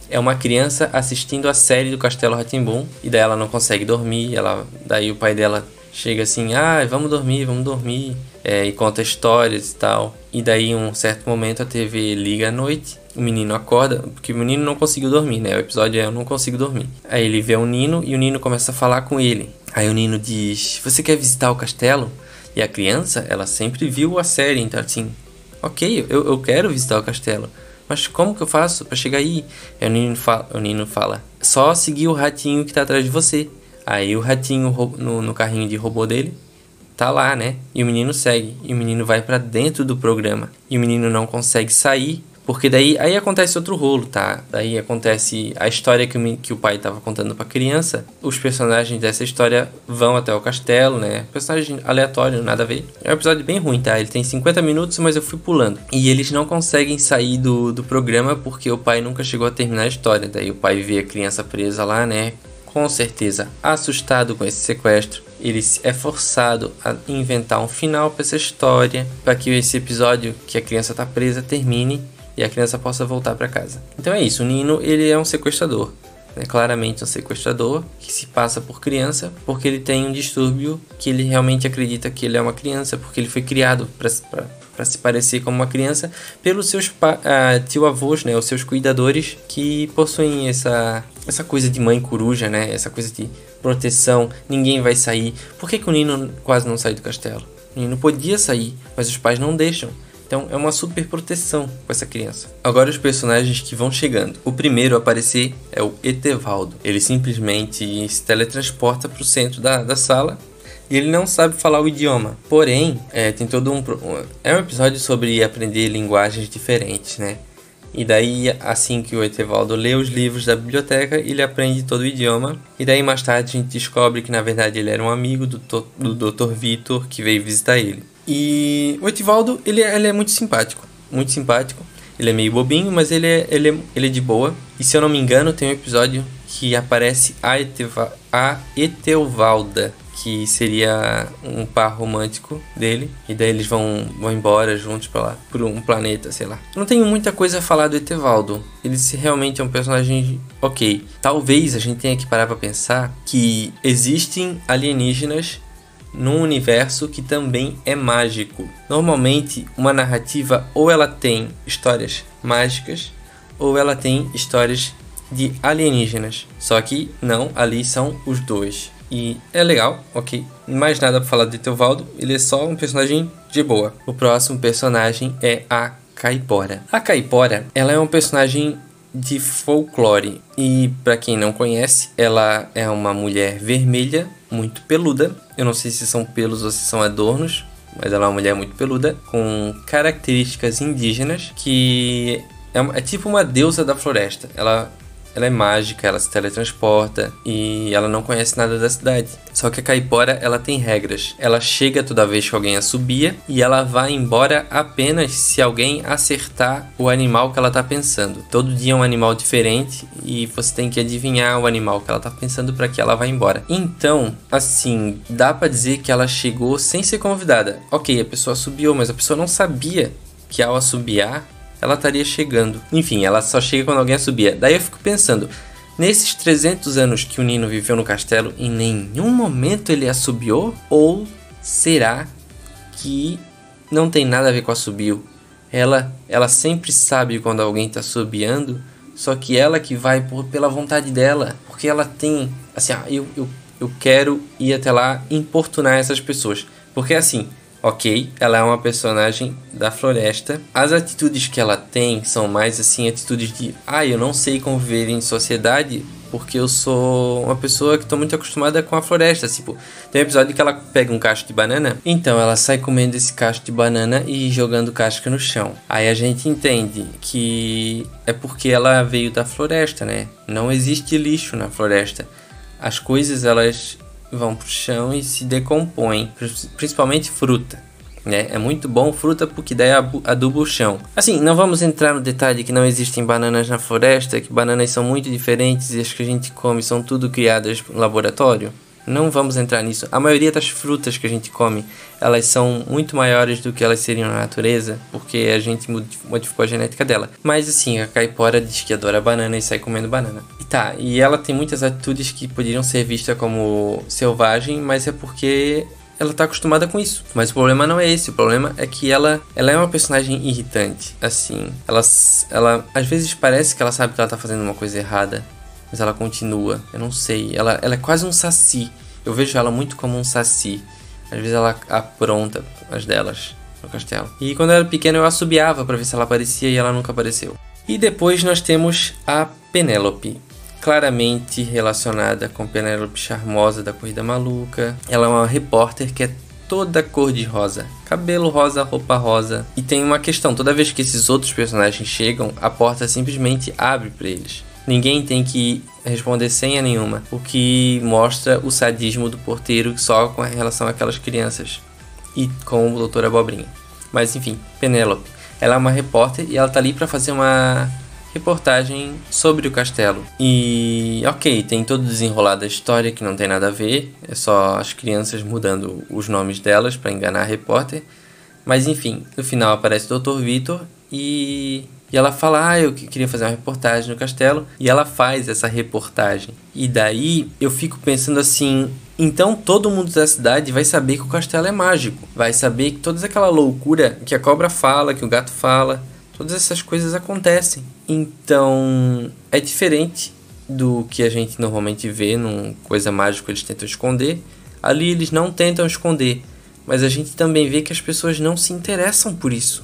é uma criança assistindo a série do Castelo Ratimbum e daí ela não consegue dormir, ela daí o pai dela chega assim, ah, vamos dormir, vamos dormir, é, e conta histórias e tal. E daí, em um certo momento, a TV liga à noite, o menino acorda, porque o menino não conseguiu dormir, né? O episódio é Eu Não Consigo Dormir. Aí ele vê o Nino e o Nino começa a falar com ele. Aí o Nino diz, você quer visitar o castelo? E a criança, ela sempre viu a série, então assim, ok, eu, eu quero visitar o castelo. Mas como que eu faço para chegar aí? O Nino, fala, o Nino fala, só seguir o ratinho que tá atrás de você. Aí o ratinho no, no carrinho de robô dele tá lá, né? E o menino segue. E o menino vai para dentro do programa. E o menino não consegue sair. Porque daí aí acontece outro rolo, tá? Daí acontece a história que o, que o pai estava contando para criança. Os personagens dessa história vão até o castelo, né? Personagem aleatório, nada a ver. É um episódio bem ruim, tá? Ele tem 50 minutos, mas eu fui pulando. E eles não conseguem sair do, do programa porque o pai nunca chegou a terminar a história. Daí o pai vê a criança presa lá, né? com certeza assustado com esse sequestro, ele é forçado a inventar um final para essa história, para que esse episódio que a criança está presa termine e a criança possa voltar para casa. Então é isso, o Nino ele é um sequestrador, né? claramente um sequestrador que se passa por criança porque ele tem um distúrbio que ele realmente acredita que ele é uma criança porque ele foi criado para se parecer como uma criança pelos seus uh, tio-avós, né, os seus cuidadores que possuem essa essa coisa de mãe coruja, né? Essa coisa de proteção, ninguém vai sair. Por que, que o Nino quase não sai do castelo? O Nino podia sair, mas os pais não deixam. Então é uma super proteção com essa criança. Agora os personagens que vão chegando. O primeiro a aparecer é o Etevaldo. Ele simplesmente se teletransporta para o centro da, da sala e ele não sabe falar o idioma. Porém, é, tem todo um. É um episódio sobre aprender linguagens diferentes, né? E daí, assim que o Etevaldo lê os livros da biblioteca, ele aprende todo o idioma. E daí, mais tarde, a gente descobre que na verdade ele era um amigo do, do Dr. Vitor que veio visitar ele. E o Etevaldo, ele, é, ele é muito simpático. Muito simpático. Ele é meio bobinho, mas ele é, ele, é, ele é de boa. E se eu não me engano, tem um episódio que aparece a, Eteva, a Etevalda, que seria um par romântico dele. E daí eles vão, vão embora juntos pra lá, por um planeta, sei lá. Não tenho muita coisa a falar do Etevaldo. Ele realmente é um personagem ok. Talvez a gente tenha que parar pra pensar que existem alienígenas num universo que também é mágico. Normalmente, uma narrativa ou ela tem histórias mágicas ou ela tem histórias de alienígenas. Só que não, ali são os dois. E é legal, ok. Mais nada pra falar de Teovaldo, ele é só um personagem de boa. O próximo personagem é a Caipora. A Caipora, ela é um personagem de folclore e para quem não conhece, ela é uma mulher vermelha, muito peluda. Eu não sei se são pelos ou se são adornos, mas ela é uma mulher muito peluda com características indígenas que é, é tipo uma deusa da floresta. Ela ela é mágica, ela se teletransporta e ela não conhece nada da cidade. Só que a caipora, ela tem regras. Ela chega toda vez que alguém a subia e ela vai embora apenas se alguém acertar o animal que ela tá pensando. Todo dia é um animal diferente e você tem que adivinhar o animal que ela tá pensando para que ela vá embora. Então, assim, dá para dizer que ela chegou sem ser convidada. OK, a pessoa subiu, mas a pessoa não sabia que ao assobiar ela estaria chegando. Enfim, ela só chega quando alguém subia. Daí eu fico pensando, nesses 300 anos que o Nino viveu no castelo, em nenhum momento ele assobiou? Ou será que não tem nada a ver com assobio? Ela, ela sempre sabe quando alguém está assobiando, só que ela que vai por, pela vontade dela, porque ela tem, assim, ah, eu, eu, eu quero ir até lá importunar essas pessoas. Porque assim, Ok, ela é uma personagem da floresta. As atitudes que ela tem são mais assim atitudes de, ah, eu não sei conviver em sociedade, porque eu sou uma pessoa que tô muito acostumada com a floresta. Tipo, tem um episódio que ela pega um cacho de banana, então ela sai comendo esse cacho de banana e jogando casca no chão. Aí a gente entende que é porque ela veio da floresta, né? Não existe lixo na floresta. As coisas elas vão pro chão e se decompõem, principalmente fruta. Né? É muito bom fruta porque daí aduba o chão. Assim, não vamos entrar no detalhe que não existem bananas na floresta, que bananas são muito diferentes e as que a gente come são tudo criadas no laboratório. Não vamos entrar nisso. A maioria das frutas que a gente come, elas são muito maiores do que elas seriam na natureza, porque a gente modificou a genética dela. Mas assim, a caipora diz que adora banana e sai comendo banana. E tá, e ela tem muitas atitudes que poderiam ser vistas como selvagem, mas é porque ela tá acostumada com isso. Mas o problema não é esse, o problema é que ela, ela é uma personagem irritante. Assim, ela, ela às vezes parece que ela sabe que ela tá fazendo uma coisa errada, mas ela continua. Eu não sei, ela, ela é quase um saci. Eu vejo ela muito como um saci. Às vezes ela apronta as delas no castelo. E quando eu era pequeno eu assobiava para ver se ela aparecia e ela nunca apareceu. E depois nós temos a Penélope claramente relacionada com Penélope Charmosa da Corrida Maluca. Ela é uma repórter que é toda cor de rosa. Cabelo rosa, roupa rosa. E tem uma questão: toda vez que esses outros personagens chegam, a porta simplesmente abre para eles. Ninguém tem que responder senha nenhuma, o que mostra o sadismo do porteiro só com relação àquelas crianças e com o Doutor Abobrinha. Mas enfim, Penélope. Ela é uma repórter e ela tá ali para fazer uma reportagem sobre o castelo. E ok, tem todo desenrolado a história que não tem nada a ver, é só as crianças mudando os nomes delas para enganar a repórter. Mas enfim, no final aparece o Dr. Vitor e, e ela fala: Ah, eu queria fazer uma reportagem no castelo. E ela faz essa reportagem. E daí eu fico pensando assim: então todo mundo da cidade vai saber que o castelo é mágico. Vai saber que toda aquela loucura que a cobra fala, que o gato fala, Todas essas coisas acontecem. Então, é diferente do que a gente normalmente vê num coisa mágica eles tentam esconder. Ali eles não tentam esconder, mas a gente também vê que as pessoas não se interessam por isso.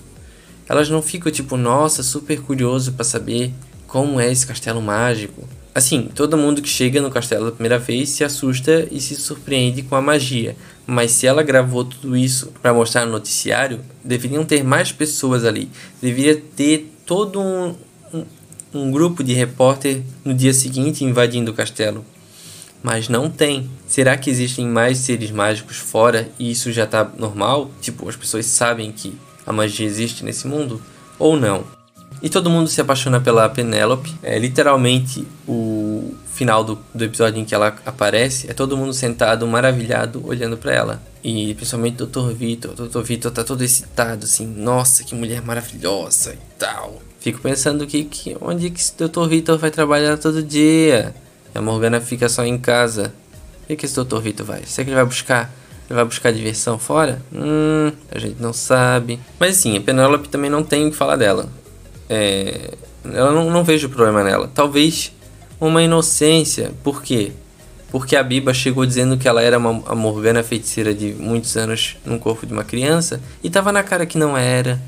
Elas não ficam tipo, nossa, super curioso para saber como é esse castelo mágico. Assim, todo mundo que chega no castelo pela primeira vez se assusta e se surpreende com a magia. Mas se ela gravou tudo isso para mostrar no noticiário, deveriam ter mais pessoas ali. Deveria ter todo um, um, um grupo de repórter no dia seguinte invadindo o castelo. Mas não tem. Será que existem mais seres mágicos fora e isso já tá normal? Tipo, as pessoas sabem que a magia existe nesse mundo? Ou não? E todo mundo se apaixona pela Penélope. É literalmente o final do, do episódio em que ela aparece. É todo mundo sentado, maravilhado, olhando para ela. E principalmente o Dr. Vitor. O Dr. Vitor tá todo excitado, assim. Nossa, que mulher maravilhosa e tal. Fico pensando que, que onde que esse Dr. Vitor vai trabalhar todo dia? E a Morgana fica só em casa. O que, que esse Dr. Vitor vai? Será que ele vai buscar? Vai buscar diversão fora? Hum, a gente não sabe. Mas assim, a Penélope também não tem o que falar dela. É, eu não, não vejo problema nela. Talvez uma inocência. Por quê? Porque a Biba chegou dizendo que ela era uma, a Morgana feiticeira de muitos anos no corpo de uma criança e tava na cara que não era.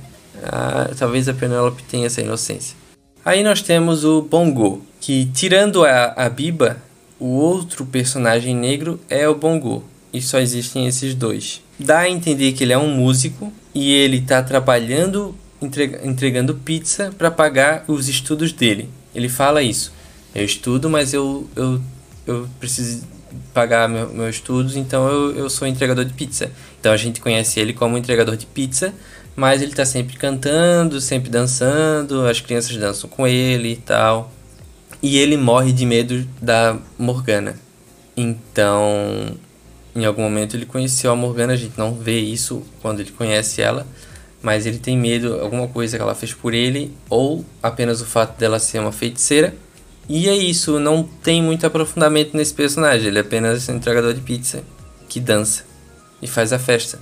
Ah, talvez a Penélope tenha essa inocência. Aí nós temos o Bongo, que tirando a, a Biba, o outro personagem negro é o Bongo. E só existem esses dois. Dá a entender que ele é um músico e ele está trabalhando entregando pizza para pagar os estudos dele. Ele fala isso. Eu estudo, mas eu, eu, eu preciso pagar meu, meus estudos, então eu, eu sou entregador de pizza. Então a gente conhece ele como entregador de pizza, mas ele está sempre cantando, sempre dançando, as crianças dançam com ele e tal. E ele morre de medo da Morgana. Então, em algum momento ele conheceu a Morgana, a gente não vê isso quando ele conhece ela, mas ele tem medo alguma coisa que ela fez por ele ou apenas o fato dela ser uma feiticeira. E é isso, não tem muito aprofundamento nesse personagem, ele é apenas um entregador de pizza que dança e faz a festa.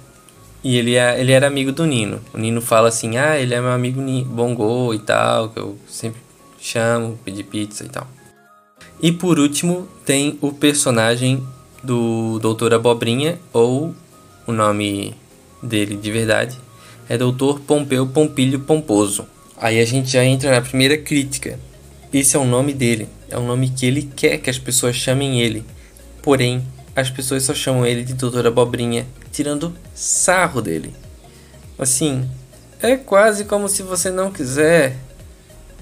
E ele, é, ele era amigo do Nino. O Nino fala assim: "Ah, ele é meu amigo Bongo e tal, que eu sempre chamo, pedir pizza e tal". E por último, tem o personagem do Doutor Abobrinha ou o nome dele de verdade é Doutor Pompeu Pompilho Pomposo. Aí a gente já entra na primeira crítica. Esse é o nome dele. É um nome que ele quer que as pessoas chamem ele. Porém, as pessoas só chamam ele de Doutor Abobrinha, tirando sarro dele. Assim, é quase como se você não quiser.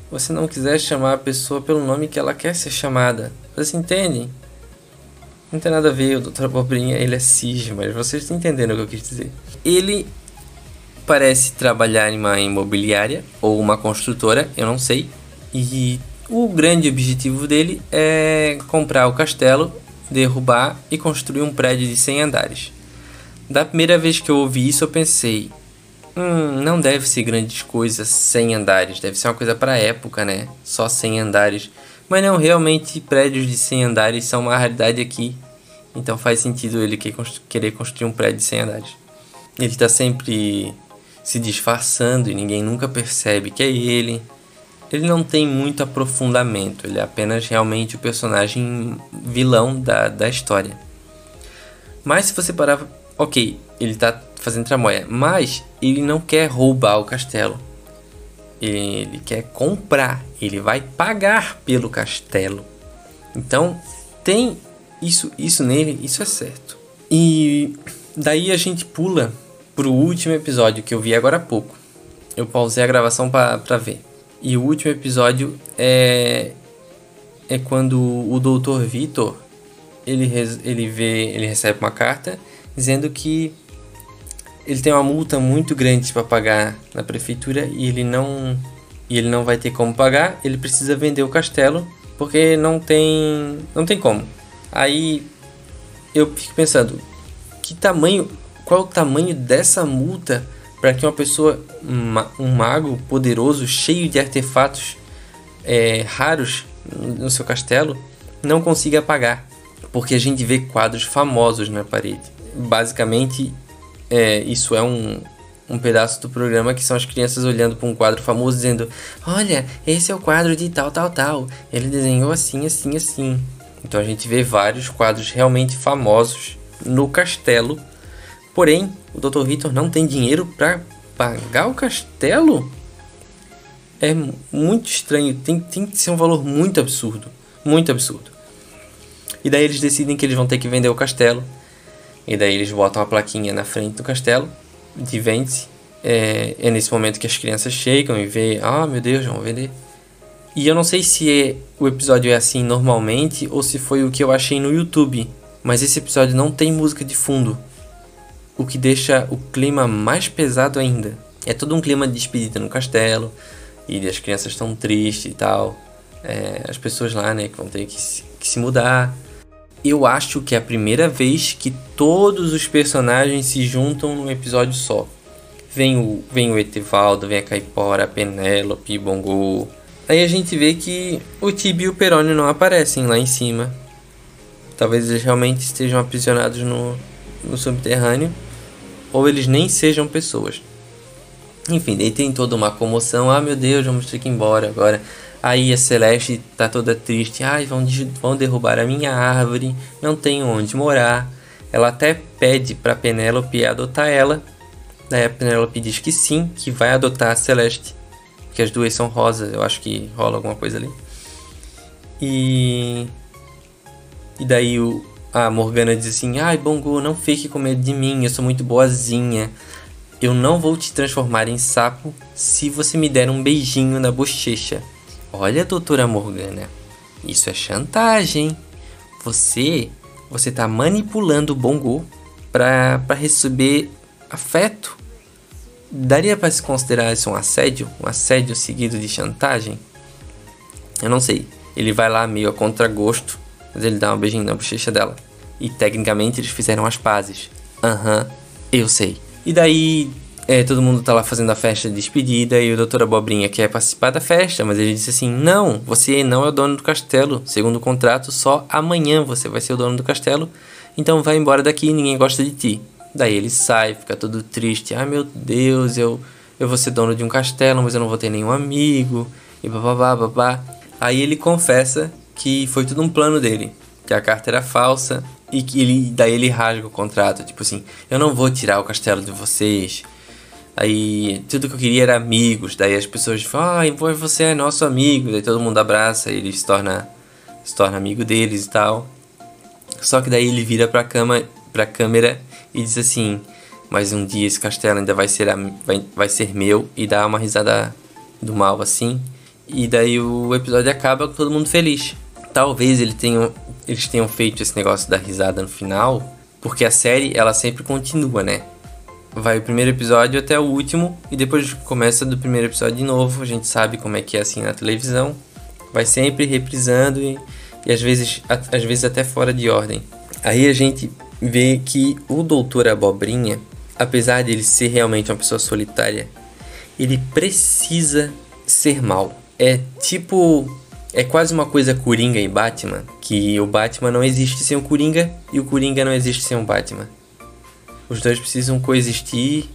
Você não quiser chamar a pessoa pelo nome que ela quer ser chamada. Você entende? Não tem nada a ver, o Dr. Abobrinha, ele é cis, mas vocês estão entendendo o que eu quis dizer. Ele parece trabalhar em uma imobiliária ou uma construtora, eu não sei. E o grande objetivo dele é comprar o castelo, derrubar e construir um prédio de 100 andares. Da primeira vez que eu ouvi isso, eu pensei: hum, não deve ser grandes coisas 100 andares, deve ser uma coisa para época, né? Só 100 andares. Mas não, realmente prédios de 100 andares são uma raridade aqui. Então faz sentido ele querer construir um prédio de 100 andares. Ele está sempre se disfarçando e ninguém nunca percebe que é ele. Ele não tem muito aprofundamento, ele é apenas realmente o personagem vilão da, da história. Mas se você parar. Ok, ele está fazendo tramóia, mas ele não quer roubar o castelo ele quer comprar, ele vai pagar pelo castelo. Então, tem isso, isso nele, isso é certo. E daí a gente pula pro último episódio que eu vi agora há pouco. Eu pausei a gravação para ver. E o último episódio é é quando o Dr. Vitor ele, ele vê, ele recebe uma carta dizendo que ele tem uma multa muito grande para pagar na prefeitura e ele não e ele não vai ter como pagar, ele precisa vender o castelo porque não tem não tem como. Aí eu fico pensando, que tamanho, qual é o tamanho dessa multa para que uma pessoa, um mago poderoso, cheio de artefatos é, raros no seu castelo, não consiga pagar? Porque a gente vê quadros famosos na parede. Basicamente, é, isso é um, um pedaço do programa que são as crianças olhando para um quadro famoso dizendo: Olha, esse é o quadro de tal, tal, tal. Ele desenhou assim, assim, assim. Então a gente vê vários quadros realmente famosos no castelo. Porém, o Dr. Vitor não tem dinheiro para pagar o castelo? É muito estranho. Tem, tem que ser um valor muito absurdo. Muito absurdo. E daí eles decidem que eles vão ter que vender o castelo e daí eles botam a plaquinha na frente do castelo de vende é, é, nesse momento que as crianças chegam e vê, ah meu Deus, vão vender. E eu não sei se é, o episódio é assim normalmente ou se foi o que eu achei no YouTube. Mas esse episódio não tem música de fundo. O que deixa o clima mais pesado ainda. É todo um clima de despedida no castelo. E as crianças estão tristes e tal. É, as pessoas lá, né, que vão ter que se, que se mudar eu acho que é a primeira vez que todos os personagens se juntam num episódio só. Vem o, vem o Etevaldo, vem a Caipora, a Penélope, Bongo. Aí a gente vê que o Tibi e o Perônio não aparecem lá em cima. Talvez eles realmente estejam aprisionados no, no subterrâneo. Ou eles nem sejam pessoas. Enfim, daí tem toda uma comoção. Ah, meu Deus, vamos ter que ir embora agora. Aí a Celeste tá toda triste. Ai, vão, vão derrubar a minha árvore. Não tenho onde morar. Ela até pede pra Penélope adotar ela. Daí a Penélope diz que sim, que vai adotar a Celeste. Que as duas são rosas. Eu acho que rola alguma coisa ali. E. E daí o, a Morgana diz assim: Ai, Bongo, não fique com medo de mim. Eu sou muito boazinha. Eu não vou te transformar em sapo se você me der um beijinho na bochecha. Olha, doutora Morgana, isso é chantagem. Você, você tá manipulando o Bongo para receber afeto. Daria para se considerar isso um assédio? Um assédio seguido de chantagem? Eu não sei. Ele vai lá meio a contragosto, mas ele dá um beijinho na bochecha dela. E tecnicamente eles fizeram as pazes. Aham, uhum, eu sei. E daí é, todo mundo tá lá fazendo a festa de despedida e o Doutor Abobrinha quer participar da festa, mas ele disse assim: Não, você não é o dono do castelo. Segundo o contrato, só amanhã você vai ser o dono do castelo. Então vai embora daqui, ninguém gosta de ti. Daí ele sai, fica todo triste. Ah, meu Deus, eu, eu vou ser dono de um castelo, mas eu não vou ter nenhum amigo. E babá, babá. Aí ele confessa que foi tudo um plano dele, que a carta era falsa e que ele, daí ele rasga o contrato. Tipo assim: Eu não vou tirar o castelo de vocês. Aí tudo que eu queria era amigos. Daí as pessoas falam, ah, você é nosso amigo. Daí todo mundo abraça ele se torna se torna amigo deles e tal. Só que daí ele vira pra, cama, pra câmera e diz assim: Mas um dia esse castelo ainda vai ser, vai, vai ser meu. E dá uma risada do mal assim. E daí o episódio acaba com todo mundo feliz. Talvez ele tenham, eles tenham feito esse negócio da risada no final, porque a série ela sempre continua, né? Vai o primeiro episódio até o último e depois começa do primeiro episódio de novo. A gente sabe como é que é assim na televisão. Vai sempre reprisando e, e às vezes às vezes até fora de ordem. Aí a gente vê que o Doutor Abobrinha, apesar de ele ser realmente uma pessoa solitária, ele precisa ser mal. É tipo. É quase uma coisa Coringa e Batman, que o Batman não existe sem o Coringa e o Coringa não existe sem o Batman. Os dois precisam coexistir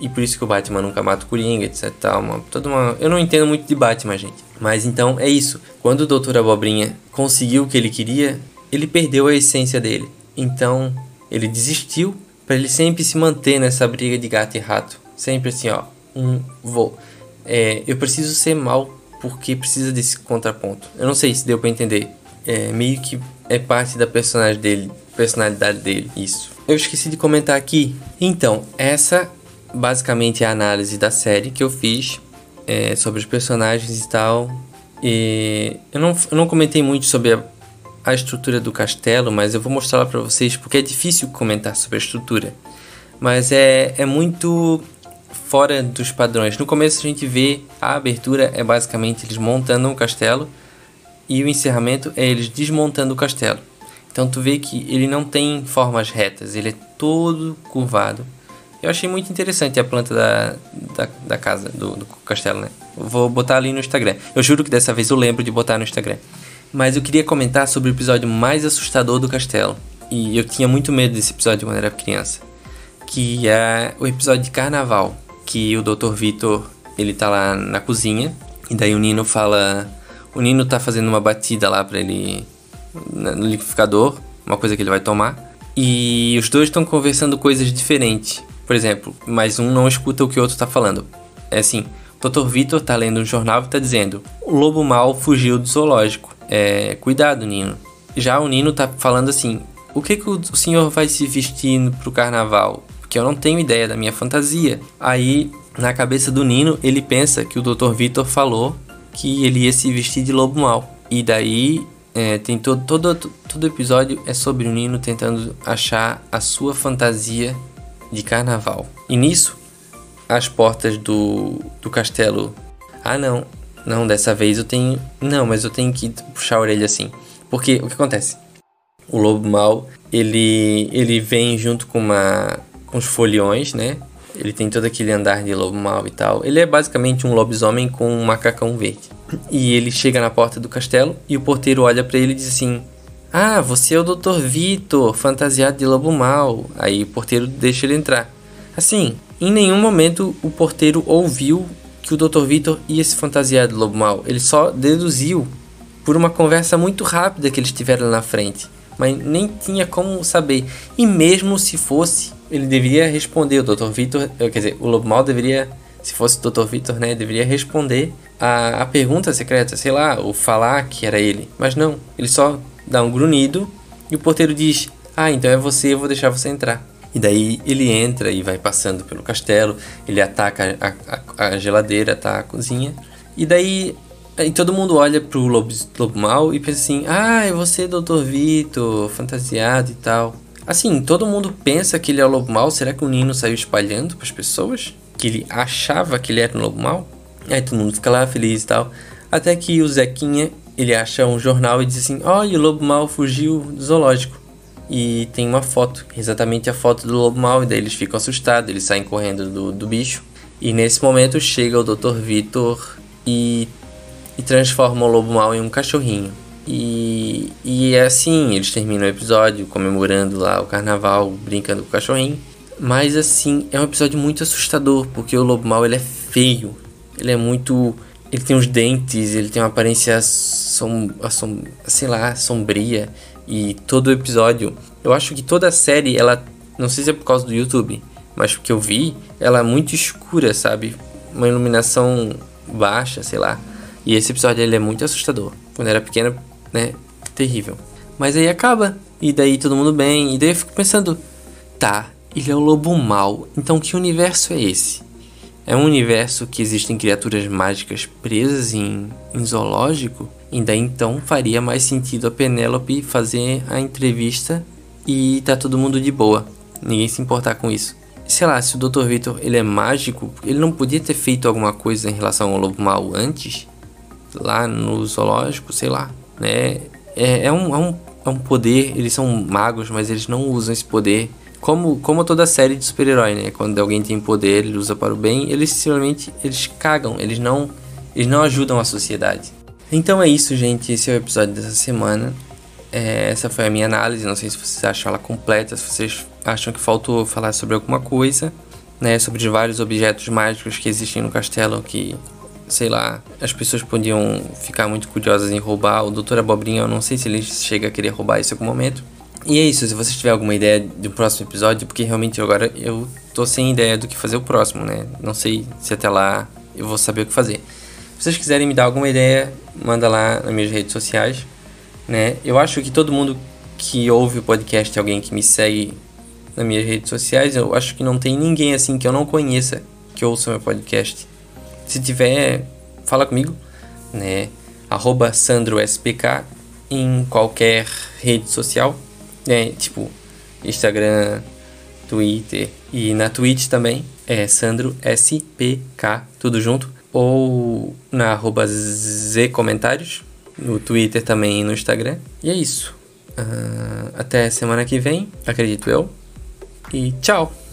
e por isso que o Batman nunca mata o Coringa, etc. Tal, uma, toda uma... Eu não entendo muito de Batman, gente. Mas então é isso. Quando o Doutor Abobrinha conseguiu o que ele queria, ele perdeu a essência dele. Então ele desistiu para ele sempre se manter nessa briga de gato e rato. Sempre assim, ó. Um, vou. É, eu preciso ser mal porque precisa desse contraponto. Eu não sei se deu para entender. É meio que é parte da personagem dele, personalidade dele, isso. Eu esqueci de comentar aqui. Então, essa basicamente é a análise da série que eu fiz é, sobre os personagens e tal. E eu não, eu não comentei muito sobre a, a estrutura do castelo, mas eu vou mostrar para vocês porque é difícil comentar sobre a estrutura. Mas é, é muito fora dos padrões. No começo a gente vê a abertura é basicamente eles montando um castelo e o encerramento é eles desmontando o castelo. Então tu vê que ele não tem formas retas, ele é todo curvado. Eu achei muito interessante a planta da, da, da casa, do, do castelo, né? vou botar ali no Instagram. Eu juro que dessa vez eu lembro de botar no Instagram. Mas eu queria comentar sobre o episódio mais assustador do castelo. E eu tinha muito medo desse episódio quando era criança. Que é o episódio de carnaval que o Dr. Vitor, ele tá lá na cozinha, e daí o Nino fala... O Nino tá fazendo uma batida lá para ele no liquidificador, uma coisa que ele vai tomar. E os dois estão conversando coisas diferentes. Por exemplo, mas um não escuta o que o outro tá falando. É assim, o Dr. Vitor tá lendo um jornal e tá dizendo: "O lobo mal fugiu do zoológico". É, cuidado, Nino. Já o Nino tá falando assim: "O que que o senhor vai se vestir pro carnaval?" porque eu não tenho ideia da minha fantasia. Aí, na cabeça do Nino, ele pensa que o Dr. Vitor falou que ele ia se vestir de lobo mal. E daí é, tem todo, todo, todo episódio é sobre o Nino tentando achar a sua fantasia de carnaval. E nisso, as portas do, do castelo. Ah, não, não, dessa vez eu tenho. Não, mas eu tenho que puxar a orelha assim. Porque o que acontece? O lobo mal ele, ele vem junto com uma com os foliões, né? Ele tem todo aquele andar de lobo mau e tal. Ele é basicamente um lobisomem com um macacão verde. E ele chega na porta do castelo e o porteiro olha para ele e diz assim: Ah, você é o Dr. Vitor, fantasiado de lobo mau. Aí o porteiro deixa ele entrar. Assim, em nenhum momento o porteiro ouviu que o Dr. Vitor ia se fantasiar de lobo mau. Ele só deduziu por uma conversa muito rápida que eles tiveram na frente. Mas nem tinha como saber. E mesmo se fosse, ele deveria responder, o Dr. Vitor, quer dizer, o Lobo Mal deveria, se fosse o Dr. Vitor, né, deveria responder a, a pergunta secreta, sei lá, ou falar que era ele. Mas não, ele só dá um grunhido e o porteiro diz: Ah, então é você, eu vou deixar você entrar. E daí ele entra e vai passando pelo castelo, ele ataca a, a, a geladeira, tá a cozinha. E daí e todo mundo olha pro lobo, lobo mal e pensa assim: Ah, é você, Dr. Vitor, fantasiado e tal. Assim, todo mundo pensa que ele é o lobo mau. Será que o Nino saiu espalhando para as pessoas? Que ele achava que ele era um lobo mau? Aí todo mundo fica lá feliz e tal. Até que o Zequinha, ele acha um jornal e diz assim: Olha, o lobo mau fugiu do zoológico. E tem uma foto, exatamente a foto do lobo mau. E daí eles ficam assustados, eles saem correndo do, do bicho. E nesse momento chega o Dr. Vitor e, e transforma o lobo mau em um cachorrinho. E, e é assim, eles terminam o episódio comemorando lá o carnaval, brincando com o cachorrinho. Mas assim, é um episódio muito assustador, porque o lobo mal ele é feio. Ele é muito. Ele tem os dentes, ele tem uma aparência som, som, sei lá, sombria. E todo o episódio. Eu acho que toda a série, ela. Não sei se é por causa do YouTube, mas porque eu vi, ela é muito escura, sabe? Uma iluminação baixa, sei lá. E esse episódio ele é muito assustador. Quando eu era pequeno, né? terrível. Mas aí acaba, e daí todo mundo bem, e daí eu fico pensando, tá, ele é o lobo mau, então que universo é esse? É um universo que existem criaturas mágicas presas em, em zoológico? E daí então faria mais sentido a Penélope fazer a entrevista e tá todo mundo de boa. Ninguém se importar com isso. Sei lá, se o Dr. Victor ele é mágico, ele não podia ter feito alguma coisa em relação ao lobo mal antes? Lá no zoológico, sei lá, né? É, é, um, é, um, é um poder, eles são magos, mas eles não usam esse poder como, como toda série de super-herói, né? Quando alguém tem poder, ele usa para o bem, eles simplesmente eles cagam, eles não eles não ajudam a sociedade. Então é isso, gente. Esse é o episódio dessa semana. É, essa foi a minha análise. Não sei se vocês acham ela completa, se vocês acham que faltou falar sobre alguma coisa, né? Sobre vários objetos mágicos que existem no castelo que, sei lá, as pessoas podiam ficar muito curiosas em roubar. O Doutor Abobrinha, eu não sei se ele chega a querer roubar isso em algum momento. E é isso, se você tiver alguma ideia do próximo episódio, porque realmente agora eu tô sem ideia do que fazer o próximo, né? Não sei se até lá eu vou saber o que fazer. Se vocês quiserem me dar alguma ideia, manda lá nas minhas redes sociais, né? Eu acho que todo mundo que ouve o podcast é alguém que me segue nas minhas redes sociais. Eu acho que não tem ninguém assim que eu não conheça que ouça meu podcast. Se tiver, fala comigo, né? Arroba SandroSPK em qualquer rede social é, tipo, Instagram, Twitter e na Twitch também. É Sandro SPK, tudo junto. Ou na arroba Z Comentários, no Twitter também e no Instagram. E é isso. Uh, até semana que vem, acredito eu. E tchau!